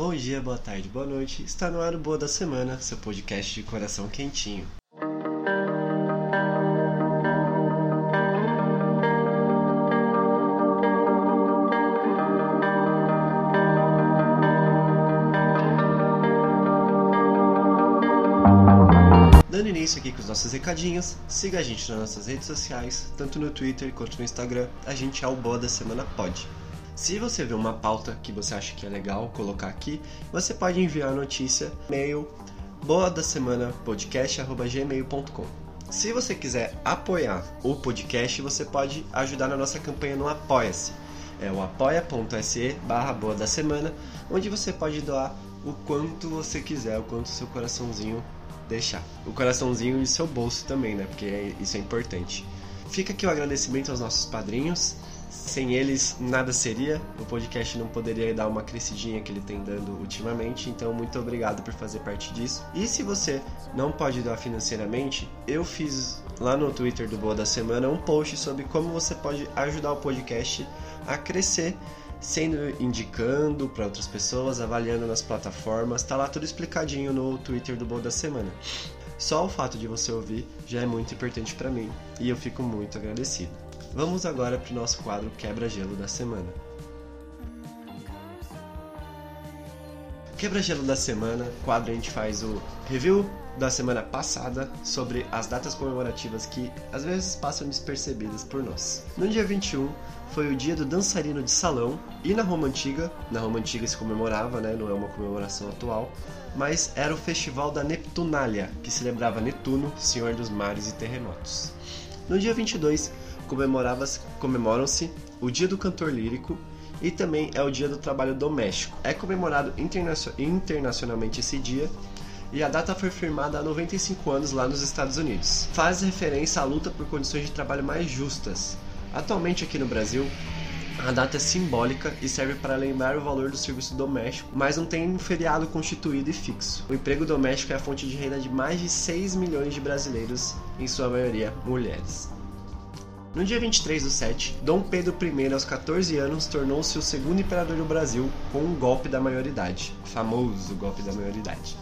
Bom dia, boa tarde, boa noite. Está no ar o Boa da Semana, seu podcast de coração quentinho. Dando início aqui com os nossos recadinhos, siga a gente nas nossas redes sociais, tanto no Twitter quanto no Instagram, a gente é o Boa da Semana Pod. Se você vê uma pauta que você acha que é legal colocar aqui, você pode enviar a notícia e-mail boa da semana podcast@gmail.com. Se você quiser apoiar o podcast, você pode ajudar na nossa campanha no Apoia-se. É o apoia.se barra boa da semana, onde você pode doar o quanto você quiser, o quanto seu coraçãozinho deixar. O coraçãozinho e seu bolso também, né? Porque isso é importante. Fica aqui o agradecimento aos nossos padrinhos. Sem eles, nada seria. O podcast não poderia dar uma crescidinha que ele tem dando ultimamente. Então, muito obrigado por fazer parte disso. E se você não pode doar financeiramente, eu fiz lá no Twitter do Boa da Semana um post sobre como você pode ajudar o podcast a crescer sendo indicando para outras pessoas, avaliando nas plataformas, tá lá tudo explicadinho no Twitter do Boa da Semana. Só o fato de você ouvir já é muito importante para mim e eu fico muito agradecido. Vamos agora para o nosso quadro Quebra-Gelo da Semana. Quebra-Gelo da Semana, quadro a gente faz o review da semana passada sobre as datas comemorativas que às vezes passam despercebidas por nós. No dia 21 foi o dia do dançarino de salão e na Roma Antiga, na Roma Antiga se comemorava, né, não é uma comemoração atual, mas era o festival da Neptunália, que celebrava Netuno, senhor dos mares e terremotos. No dia 22 comemoram-se o dia do cantor lírico e também é o dia do trabalho doméstico. É comemorado internacionalmente esse dia e a data foi firmada há 95 anos lá nos Estados Unidos. Faz referência à luta por condições de trabalho mais justas. Atualmente aqui no Brasil, a data é simbólica e serve para lembrar o valor do serviço doméstico, mas não tem um feriado constituído e fixo. O emprego doméstico é a fonte de renda de mais de 6 milhões de brasileiros, em sua maioria mulheres. No dia 23 do 7, Dom Pedro I, aos 14 anos, tornou-se o segundo imperador do Brasil com um golpe da maioridade, famoso golpe da maioridade.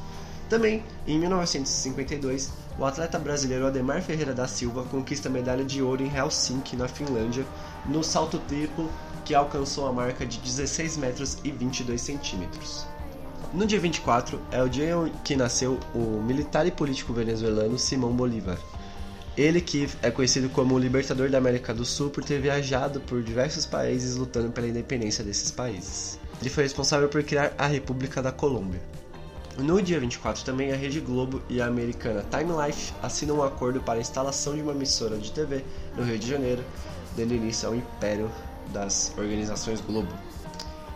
Também, em 1952, o atleta brasileiro Ademar Ferreira da Silva conquista a medalha de ouro em Helsinki, na Finlândia, no salto triplo que alcançou a marca de 16 metros e 22 centímetros. No dia 24 é o dia que nasceu o militar e político venezuelano Simão Bolívar. Ele que é conhecido como o libertador da América do Sul por ter viajado por diversos países lutando pela independência desses países. Ele foi responsável por criar a República da Colômbia. No dia 24 também a Rede Globo e a americana Time Life assinam um acordo para a instalação de uma emissora de TV no Rio de Janeiro, dando início ao império das organizações Globo.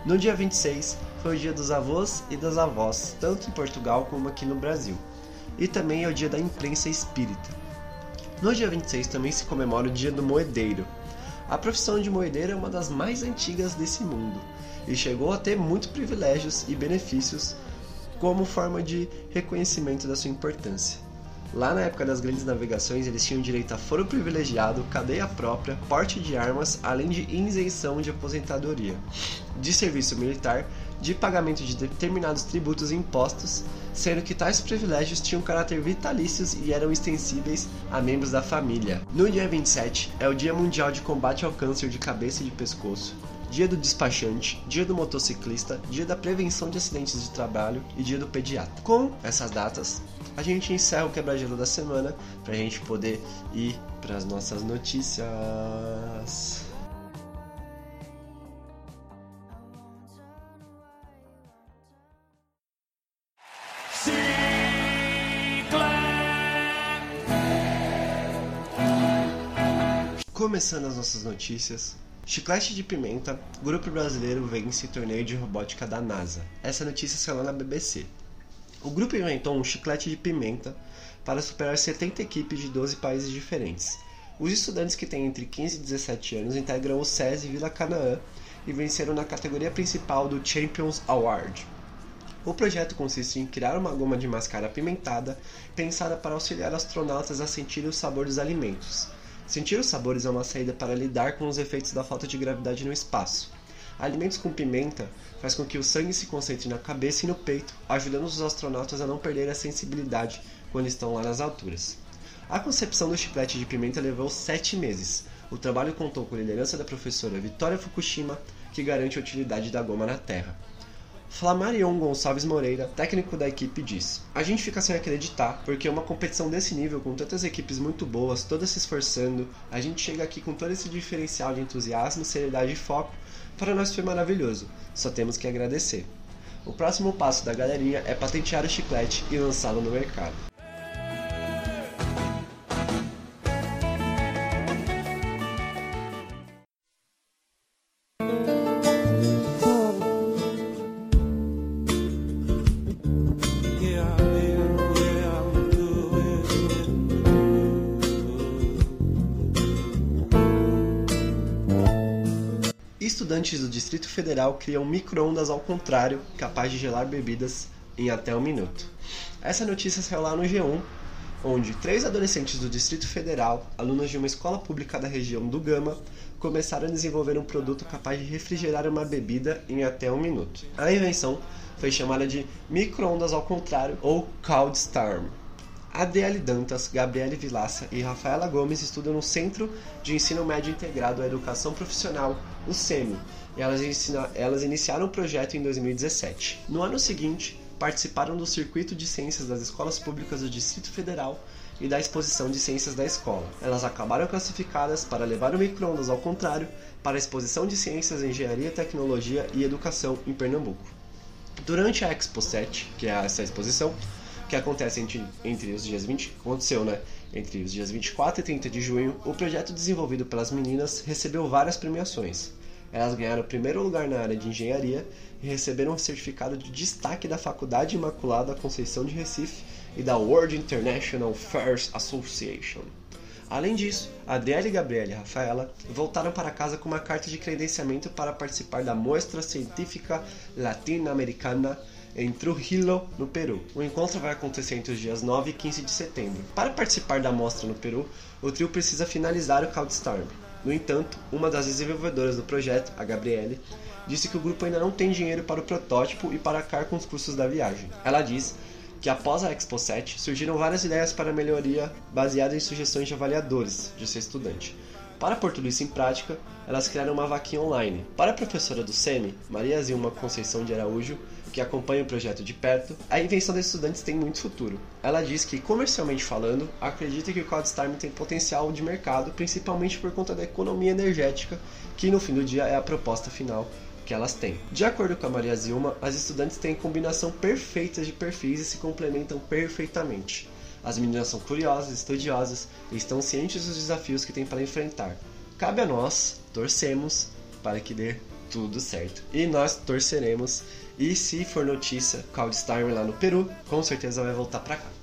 No dia 26 foi o dia dos avós e das avós, tanto em Portugal como aqui no Brasil. E também é o dia da imprensa espírita. No dia 26 também se comemora o dia do moedeiro. A profissão de moedeiro é uma das mais antigas desse mundo e chegou a ter muitos privilégios e benefícios como forma de reconhecimento da sua importância. Lá na época das grandes navegações, eles tinham direito a foro privilegiado, cadeia própria, porte de armas, além de isenção de aposentadoria, de serviço militar, de pagamento de determinados tributos e impostos, sendo que tais privilégios tinham caráter vitalícios e eram extensíveis a membros da família. No dia 27 é o Dia Mundial de Combate ao Câncer de Cabeça e de Pescoço, dia do despachante, dia do motociclista, dia da prevenção de acidentes de trabalho e dia do pediatra. Com essas datas, a gente encerra o quebra-gelo da semana para a gente poder ir para as nossas notícias. Começando as nossas notícias, Chiclete de pimenta, grupo brasileiro vence torneio de robótica da NASA. Essa notícia saiu lá na BBC. O grupo inventou um chiclete de pimenta para superar 70 equipes de 12 países diferentes. Os estudantes que têm entre 15 e 17 anos integram o SESI Vila Canaã e venceram na categoria principal do Champions Award. O projeto consiste em criar uma goma de mascar apimentada pensada para auxiliar astronautas a sentir o sabor dos alimentos. Sentir os sabores é uma saída para lidar com os efeitos da falta de gravidade no espaço. Alimentos com pimenta faz com que o sangue se concentre na cabeça e no peito, ajudando os astronautas a não perderem a sensibilidade quando estão lá nas alturas. A concepção do chiclete de pimenta levou sete meses. O trabalho contou com a liderança da professora Vitória Fukushima, que garante a utilidade da goma na Terra. Flamarion Gonçalves Moreira, técnico da equipe, diz: A gente fica sem acreditar, porque uma competição desse nível, com tantas equipes muito boas, todas se esforçando, a gente chega aqui com todo esse diferencial de entusiasmo, seriedade e foco. Para nós foi maravilhoso, só temos que agradecer. O próximo passo da galerinha é patentear o chiclete e lançá-lo no mercado. Estudantes do Distrito Federal criam micro-ondas ao contrário, capaz de gelar bebidas em até um minuto. Essa notícia saiu lá no G1, onde três adolescentes do Distrito Federal, alunos de uma escola pública da região do Gama, começaram a desenvolver um produto capaz de refrigerar uma bebida em até um minuto. A invenção foi chamada de micro-ondas ao contrário ou Cold Storm. Adriele Dantas, Gabriele Vilaça e Rafaela Gomes estudam no Centro de Ensino Médio Integrado à Educação Profissional, o SEMI, e elas, ensina, elas iniciaram o projeto em 2017. No ano seguinte, participaram do Circuito de Ciências das Escolas Públicas do Distrito Federal e da Exposição de Ciências da Escola. Elas acabaram classificadas para levar o micro-ondas ao contrário para a Exposição de Ciências, Engenharia, Tecnologia e Educação em Pernambuco. Durante a Expo 7, que é essa exposição, que acontece entre, entre os dias 20, aconteceu, né? Entre os dias 24 e 30 de junho, o projeto desenvolvido pelas meninas recebeu várias premiações. Elas ganharam o primeiro lugar na área de engenharia e receberam um certificado de destaque da Faculdade Imaculada Conceição de Recife e da World International Fairs Association. Além disso, Adriele, Gabriela e Rafaela voltaram para casa com uma carta de credenciamento para participar da Mostra Científica Latino-Americana em Trujillo, no Peru. O encontro vai acontecer entre os dias 9 e 15 de setembro. Para participar da mostra no Peru, o trio precisa finalizar o Countstorm. No entanto, uma das desenvolvedoras do projeto, a Gabriele, disse que o grupo ainda não tem dinheiro para o protótipo e para arcar com os custos da viagem. Ela diz que após a Expo 7 surgiram várias ideias para melhoria baseadas em sugestões de avaliadores de seu estudante. Para pôr tudo isso em prática, elas criaram uma vaquinha online. Para a professora do SEMI, Maria Zilma Conceição de Araújo, que acompanha o projeto de perto, a invenção dos estudantes tem muito futuro. Ela diz que, comercialmente falando, acredita que o CloudStorm tem potencial de mercado, principalmente por conta da economia energética, que no fim do dia é a proposta final que elas têm. De acordo com a Maria Zilma, as estudantes têm combinação perfeita de perfis e se complementam perfeitamente. As meninas são curiosas, estudiosas e estão cientes dos desafios que têm para enfrentar. Cabe a nós, torcemos para que dê tudo certo. E nós torceremos e se for notícia, Cloudstime lá no Peru, com certeza vai voltar para cá.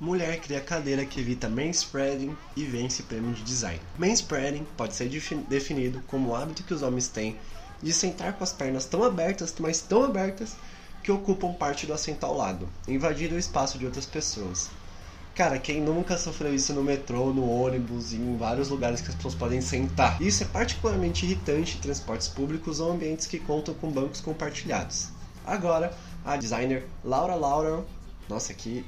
Mulher cria cadeira que evita manspreading e vence prêmio de design. Manspreading pode ser definido como o hábito que os homens têm de sentar com as pernas tão abertas, mas tão abertas, que ocupam parte do assento ao lado, invadindo o espaço de outras pessoas. Cara, quem nunca sofreu isso no metrô, no ônibus e em vários lugares que as pessoas podem sentar? Isso é particularmente irritante em transportes públicos ou ambientes que contam com bancos compartilhados. Agora, a designer Laura Laurel, nossa, aqui,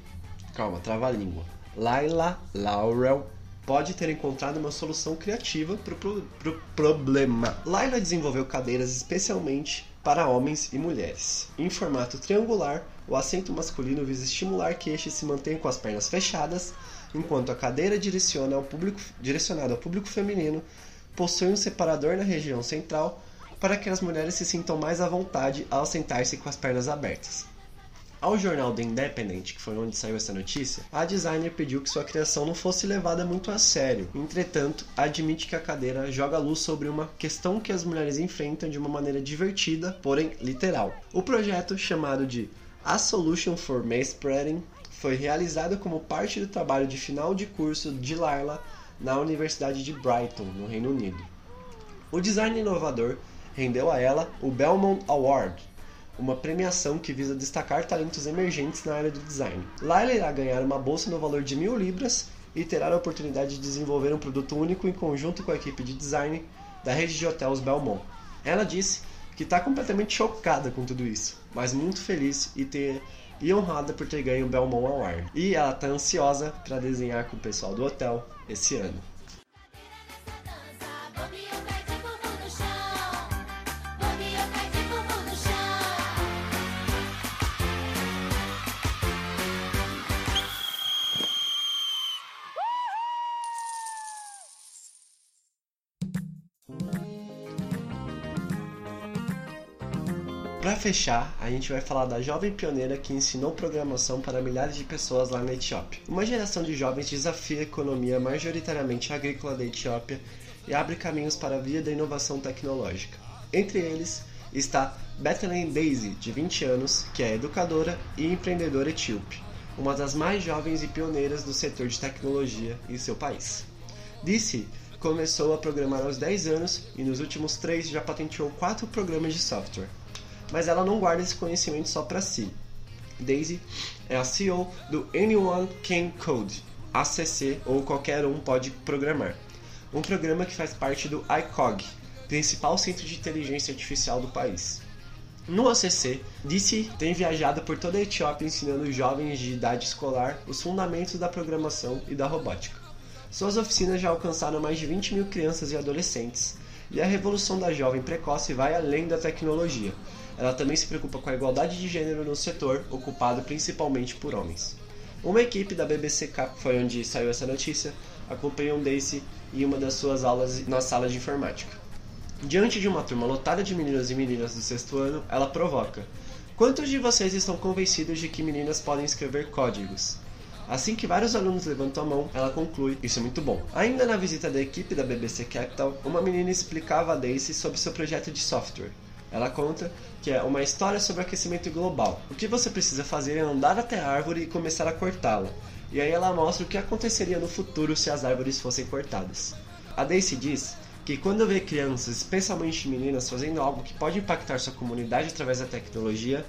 calma, trava a língua. Laila Laurel pode ter encontrado uma solução criativa para o pro, pro problema. Laila desenvolveu cadeiras especialmente para homens e mulheres. Em formato triangular, o assento masculino visa estimular que este se mantenha com as pernas fechadas, enquanto a cadeira direciona ao público, direcionada ao público feminino possui um separador na região central para que as mulheres se sintam mais à vontade ao sentar-se com as pernas abertas. Ao jornal The Independent, que foi onde saiu essa notícia, a designer pediu que sua criação não fosse levada muito a sério. Entretanto, admite que a cadeira joga luz sobre uma questão que as mulheres enfrentam de uma maneira divertida, porém literal. O projeto, chamado de A Solution for Manspreading, foi realizado como parte do trabalho de final de curso de Laila na Universidade de Brighton, no Reino Unido. O design inovador rendeu a ela o Belmont Award, uma premiação que visa destacar talentos emergentes na área do design. Lá ela irá ganhar uma bolsa no valor de mil libras e terá a oportunidade de desenvolver um produto único em conjunto com a equipe de design da rede de hotéis Belmont. Ela disse que está completamente chocada com tudo isso, mas muito feliz e ter e honrada por ter ganho o Belmont Award. E ela está ansiosa para desenhar com o pessoal do hotel esse ano. Fechar, a gente vai falar da jovem pioneira que ensinou programação para milhares de pessoas lá na Etiópia. Uma geração de jovens desafia a economia majoritariamente agrícola da Etiópia e abre caminhos para a via da inovação tecnológica. Entre eles está Bethlehem Daisy, de 20 anos, que é educadora e empreendedora etíope, uma das mais jovens e pioneiras do setor de tecnologia em seu país. Disse começou a programar aos 10 anos e nos últimos 3 já patenteou 4 programas de software mas ela não guarda esse conhecimento só para si. Daisy é a CEO do Anyone Can Code, ACC ou qualquer um pode programar, um programa que faz parte do ICOG, principal centro de inteligência artificial do país. No ACC, Disse tem viajado por toda a Etiópia ensinando jovens de idade escolar os fundamentos da programação e da robótica. Suas oficinas já alcançaram mais de 20 mil crianças e adolescentes, e a revolução da jovem precoce vai além da tecnologia, ela também se preocupa com a igualdade de gênero no setor, ocupado principalmente por homens. Uma equipe da BBC Cap, foi onde saiu essa notícia, acompanhou Daisy em uma das suas aulas na sala de informática. Diante de uma turma lotada de meninos e meninas do sexto ano, ela provoca: Quantos de vocês estão convencidos de que meninas podem escrever códigos? Assim que vários alunos levantam a mão, ela conclui: Isso é muito bom. Ainda na visita da equipe da BBC Capital, uma menina explicava a Daisy sobre seu projeto de software. Ela conta que é uma história sobre aquecimento global. O que você precisa fazer é andar até a árvore e começar a cortá-la. E aí ela mostra o que aconteceria no futuro se as árvores fossem cortadas. A Daisy diz que quando vê crianças, especialmente meninas, fazendo algo que pode impactar sua comunidade através da tecnologia,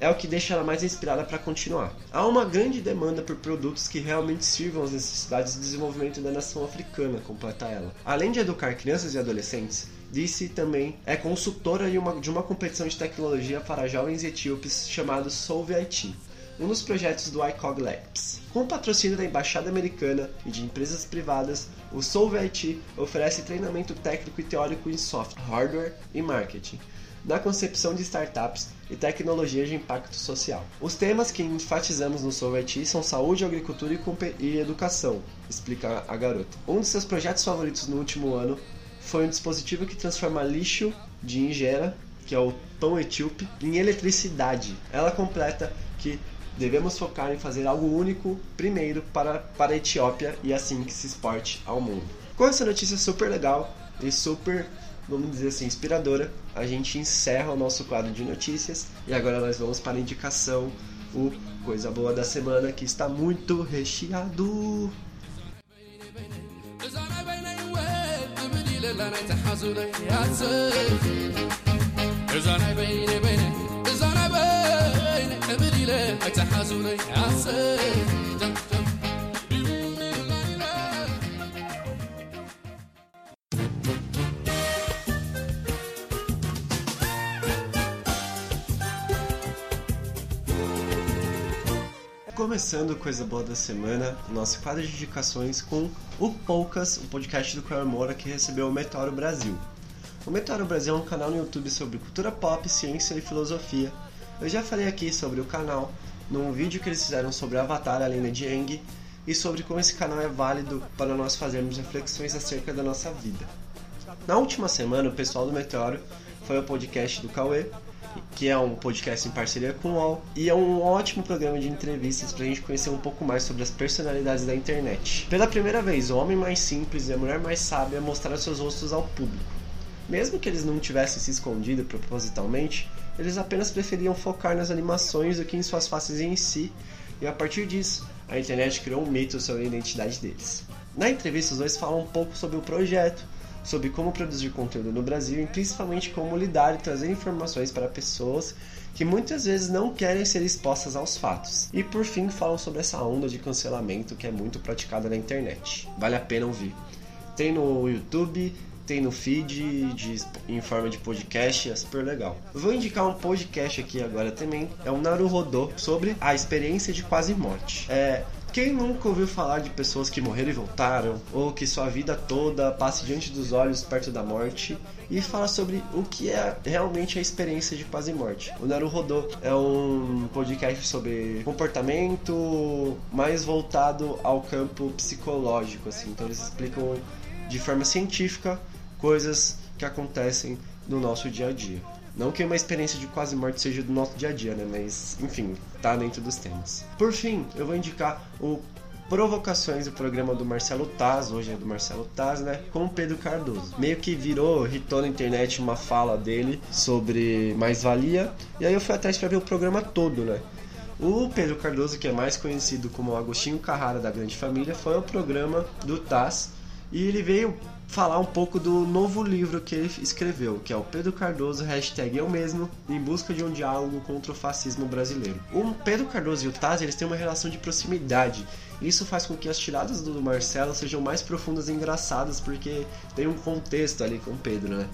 é o que deixa ela mais inspirada para continuar. Há uma grande demanda por produtos que realmente sirvam às necessidades de desenvolvimento da nação africana, completa ela. Além de educar crianças e adolescentes, Disse também é consultora de uma, de uma competição de tecnologia para jovens etíopes chamado Solve IT, um dos projetos do ICOG Labs. Com patrocínio da Embaixada Americana e de empresas privadas, o Solve IT oferece treinamento técnico e teórico em software, hardware e marketing, na concepção de startups e tecnologias de impacto social. Os temas que enfatizamos no Solve IT são saúde, agricultura e, e educação, explica a garota. Um de seus projetos favoritos no último ano foi um dispositivo que transforma lixo de ingera, que é o pão etíope, em eletricidade. Ela completa que devemos focar em fazer algo único primeiro para, para a Etiópia e assim que se exporte ao mundo. Com essa notícia super legal e super, vamos dizer assim, inspiradora, a gente encerra o nosso quadro de notícias e agora nós vamos para a indicação, o Coisa Boa da Semana, que está muito recheado. ለላ ናይ ተሓዙነ ያፅፍ እዛ ናይ በይነ በይነ እዛ ናይ በይነ እብል ኢለ ኣይተሓዙነ ያፅፍ Começando coisa boa da semana, nosso quadro de indicações com o Poucas, o podcast do Cauê Moura que recebeu o Meteoro Brasil. O Meteoro Brasil é um canal no YouTube sobre cultura pop, ciência e filosofia. Eu já falei aqui sobre o canal num vídeo que eles fizeram sobre Avatar, a lenda de Aang, e sobre como esse canal é válido para nós fazermos reflexões acerca da nossa vida. Na última semana, o pessoal do Meteoro foi ao podcast do Cauê que é um podcast em parceria com o UOL, e é um ótimo programa de entrevistas para a gente conhecer um pouco mais sobre as personalidades da internet. Pela primeira vez, o homem mais simples e a mulher mais sábia mostraram seus rostos ao público. Mesmo que eles não tivessem se escondido propositalmente, eles apenas preferiam focar nas animações do que em suas faces em si, e a partir disso, a internet criou um mito sobre a identidade deles. Na entrevista, os dois falam um pouco sobre o projeto, sobre como produzir conteúdo no Brasil e principalmente como lidar e trazer informações para pessoas que muitas vezes não querem ser expostas aos fatos. E por fim, falam sobre essa onda de cancelamento que é muito praticada na internet. Vale a pena ouvir. Tem no YouTube, tem no feed de, em forma de podcast, é super legal. Vou indicar um podcast aqui agora também, é o Naruhodô, sobre a experiência de quase morte. É, quem nunca ouviu falar de pessoas que morreram e voltaram, ou que sua vida toda passa diante dos olhos perto da morte, e fala sobre o que é realmente a experiência de quase morte. O Naruhodô é um podcast sobre comportamento mais voltado ao campo psicológico, assim. Então eles explicam de forma científica coisas que acontecem no nosso dia a dia. Não que uma experiência de quase morte seja do nosso dia a dia, né? Mas, enfim, tá dentro dos temas. Por fim, eu vou indicar o Provocações, o programa do Marcelo Taz, hoje é do Marcelo Taz, né? Com o Pedro Cardoso. Meio que virou, hitou na internet uma fala dele sobre mais-valia. E aí eu fui atrás para ver o programa todo, né? O Pedro Cardoso, que é mais conhecido como Agostinho Carrara da Grande Família, foi o programa do Taz. E ele veio falar um pouco do novo livro que ele escreveu, que é o Pedro Cardoso, hashtag eu mesmo, em busca de um diálogo contra o fascismo brasileiro. O Pedro Cardoso e o Taz, eles têm uma relação de proximidade. Isso faz com que as tiradas do Marcelo sejam mais profundas e engraçadas, porque tem um contexto ali com o Pedro, né?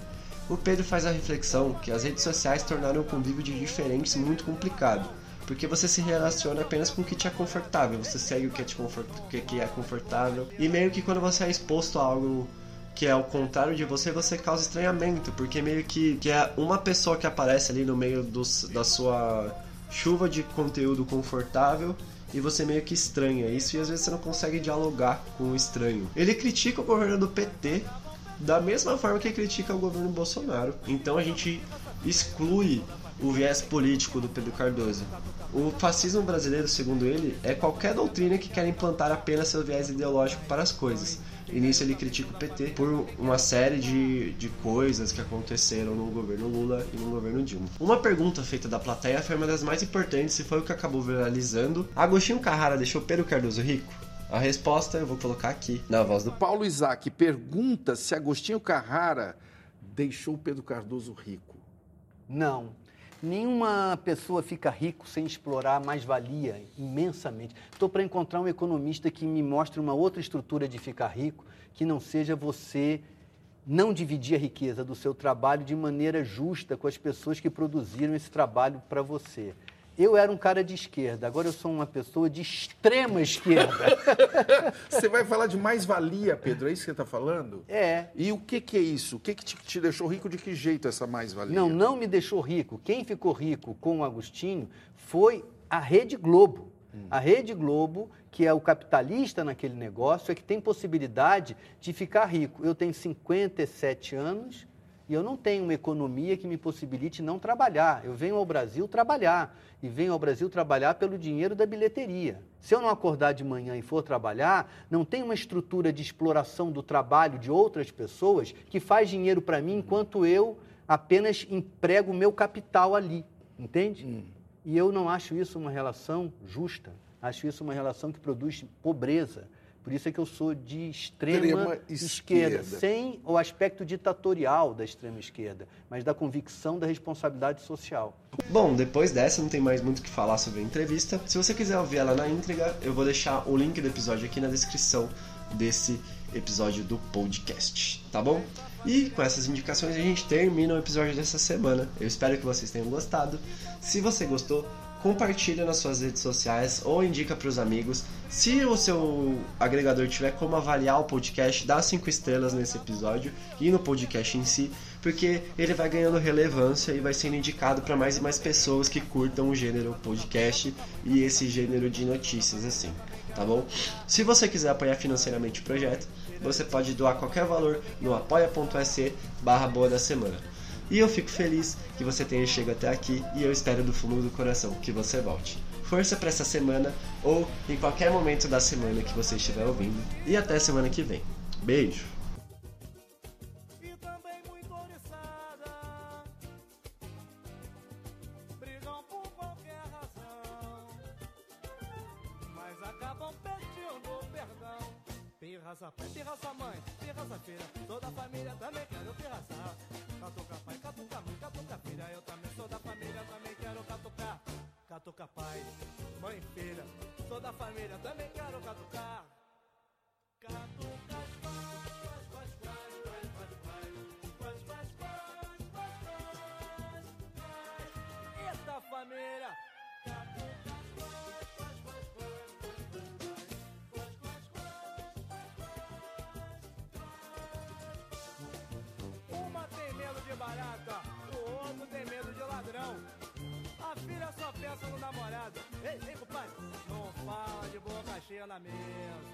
O Pedro faz a reflexão que as redes sociais tornaram o convívio de diferentes muito complicado. Porque você se relaciona apenas com o que te é confortável, você segue o que é, te confort... o que é confortável. E meio que quando você é exposto a algo que é o contrário de você, você causa estranhamento, porque meio que, que é uma pessoa que aparece ali no meio dos, da sua chuva de conteúdo confortável e você meio que estranha isso e às vezes você não consegue dialogar com o estranho. Ele critica o governo do PT da mesma forma que critica o governo Bolsonaro. Então a gente exclui o viés político do Pedro Cardoso. O fascismo brasileiro, segundo ele, é qualquer doutrina que quer implantar apenas seu viés ideológico para as coisas. E nisso ele critica o PT por uma série de, de coisas que aconteceram no governo Lula e no governo Dilma. Uma pergunta feita da plateia foi uma das mais importantes e foi o que acabou viralizando. Agostinho Carrara deixou Pedro Cardoso rico? A resposta eu vou colocar aqui, na voz do Paulo Isaac pergunta se Agostinho Carrara deixou Pedro Cardoso rico. Não. Nenhuma pessoa fica rico sem explorar mais-valia imensamente. Estou para encontrar um economista que me mostre uma outra estrutura de ficar rico, que não seja você não dividir a riqueza do seu trabalho de maneira justa com as pessoas que produziram esse trabalho para você. Eu era um cara de esquerda, agora eu sou uma pessoa de extrema esquerda. Você vai falar de mais-valia, Pedro, é isso que você está falando? É. E o que, que é isso? O que, que te, te deixou rico? De que jeito essa mais-valia? Não, não me deixou rico. Quem ficou rico com o Agostinho foi a Rede Globo. A Rede Globo, que é o capitalista naquele negócio, é que tem possibilidade de ficar rico. Eu tenho 57 anos e eu não tenho uma economia que me possibilite não trabalhar. Eu venho ao Brasil trabalhar e venho ao Brasil trabalhar pelo dinheiro da bilheteria. Se eu não acordar de manhã e for trabalhar, não tem uma estrutura de exploração do trabalho de outras pessoas que faz dinheiro para mim enquanto eu apenas emprego o meu capital ali, entende? E eu não acho isso uma relação justa. Acho isso uma relação que produz pobreza. Por isso é que eu sou de extrema, Extrema esquerda, esquerda. sem o aspecto ditatorial da extrema esquerda, mas da convicção da responsabilidade social. Bom, depois dessa não tem mais muito o que falar sobre a entrevista. Se você quiser ouvir ela na íntegra, eu vou deixar o link do episódio aqui na descrição desse episódio do podcast, tá bom? E com essas indicações a gente termina o episódio dessa semana. Eu espero que vocês tenham gostado. Se você gostou, compartilha nas suas redes sociais ou indica para os amigos. Se o seu agregador tiver como avaliar o podcast, dá cinco estrelas nesse episódio e no podcast em si, porque ele vai ganhando relevância e vai sendo indicado para mais e mais pessoas que curtam o gênero podcast e esse gênero de notícias assim, tá bom? Se você quiser apoiar financeiramente o projeto, você pode doar qualquer valor no apoia.se barra boa da semana. E eu fico feliz que você tenha chegado até aqui e eu espero do fundo do coração que você volte. Força para essa semana ou em qualquer momento da semana que você estiver ouvindo. E até semana que vem. Beijo! Catuca pai, mãe e filha. Sou da família, também quero catucar. Catuca faz, faz, faz, faz, faz, faz, faz, faz, faz, faz, faz, faz. Eita família! Pensa no namorado. Ei, ei, compadre, não fala de boca cheia na mesa.